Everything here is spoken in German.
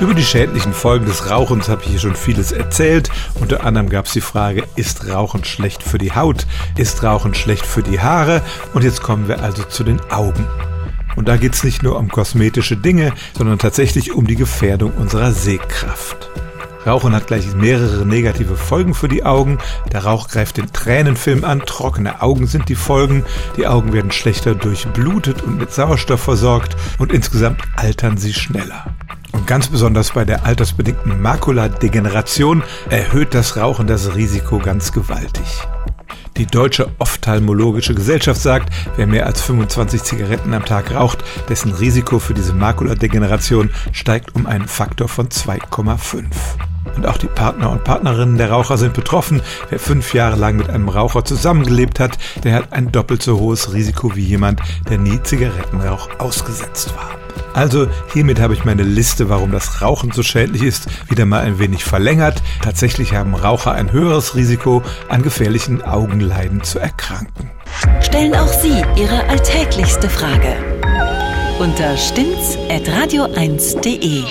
Über die schädlichen Folgen des Rauchens habe ich hier schon vieles erzählt. Unter anderem gab es die Frage, ist Rauchen schlecht für die Haut? Ist Rauchen schlecht für die Haare? Und jetzt kommen wir also zu den Augen. Und da geht es nicht nur um kosmetische Dinge, sondern tatsächlich um die Gefährdung unserer Sehkraft. Rauchen hat gleich mehrere negative Folgen für die Augen. Der Rauch greift den Tränenfilm an, trockene Augen sind die Folgen, die Augen werden schlechter durchblutet und mit Sauerstoff versorgt und insgesamt altern sie schneller. Ganz besonders bei der altersbedingten Makuladegeneration erhöht das Rauchen das Risiko ganz gewaltig. Die Deutsche Ophthalmologische Gesellschaft sagt, wer mehr als 25 Zigaretten am Tag raucht, dessen Risiko für diese Makuladegeneration steigt um einen Faktor von 2,5. Und auch die Partner und Partnerinnen der Raucher sind betroffen. Wer fünf Jahre lang mit einem Raucher zusammengelebt hat, der hat ein doppelt so hohes Risiko wie jemand, der nie Zigarettenrauch ausgesetzt war. Also hiermit habe ich meine Liste, warum das Rauchen so schädlich ist, wieder mal ein wenig verlängert. Tatsächlich haben Raucher ein höheres Risiko, an gefährlichen Augenleiden zu erkranken. Stellen auch Sie Ihre alltäglichste Frage unter stimmtz.radio1.de.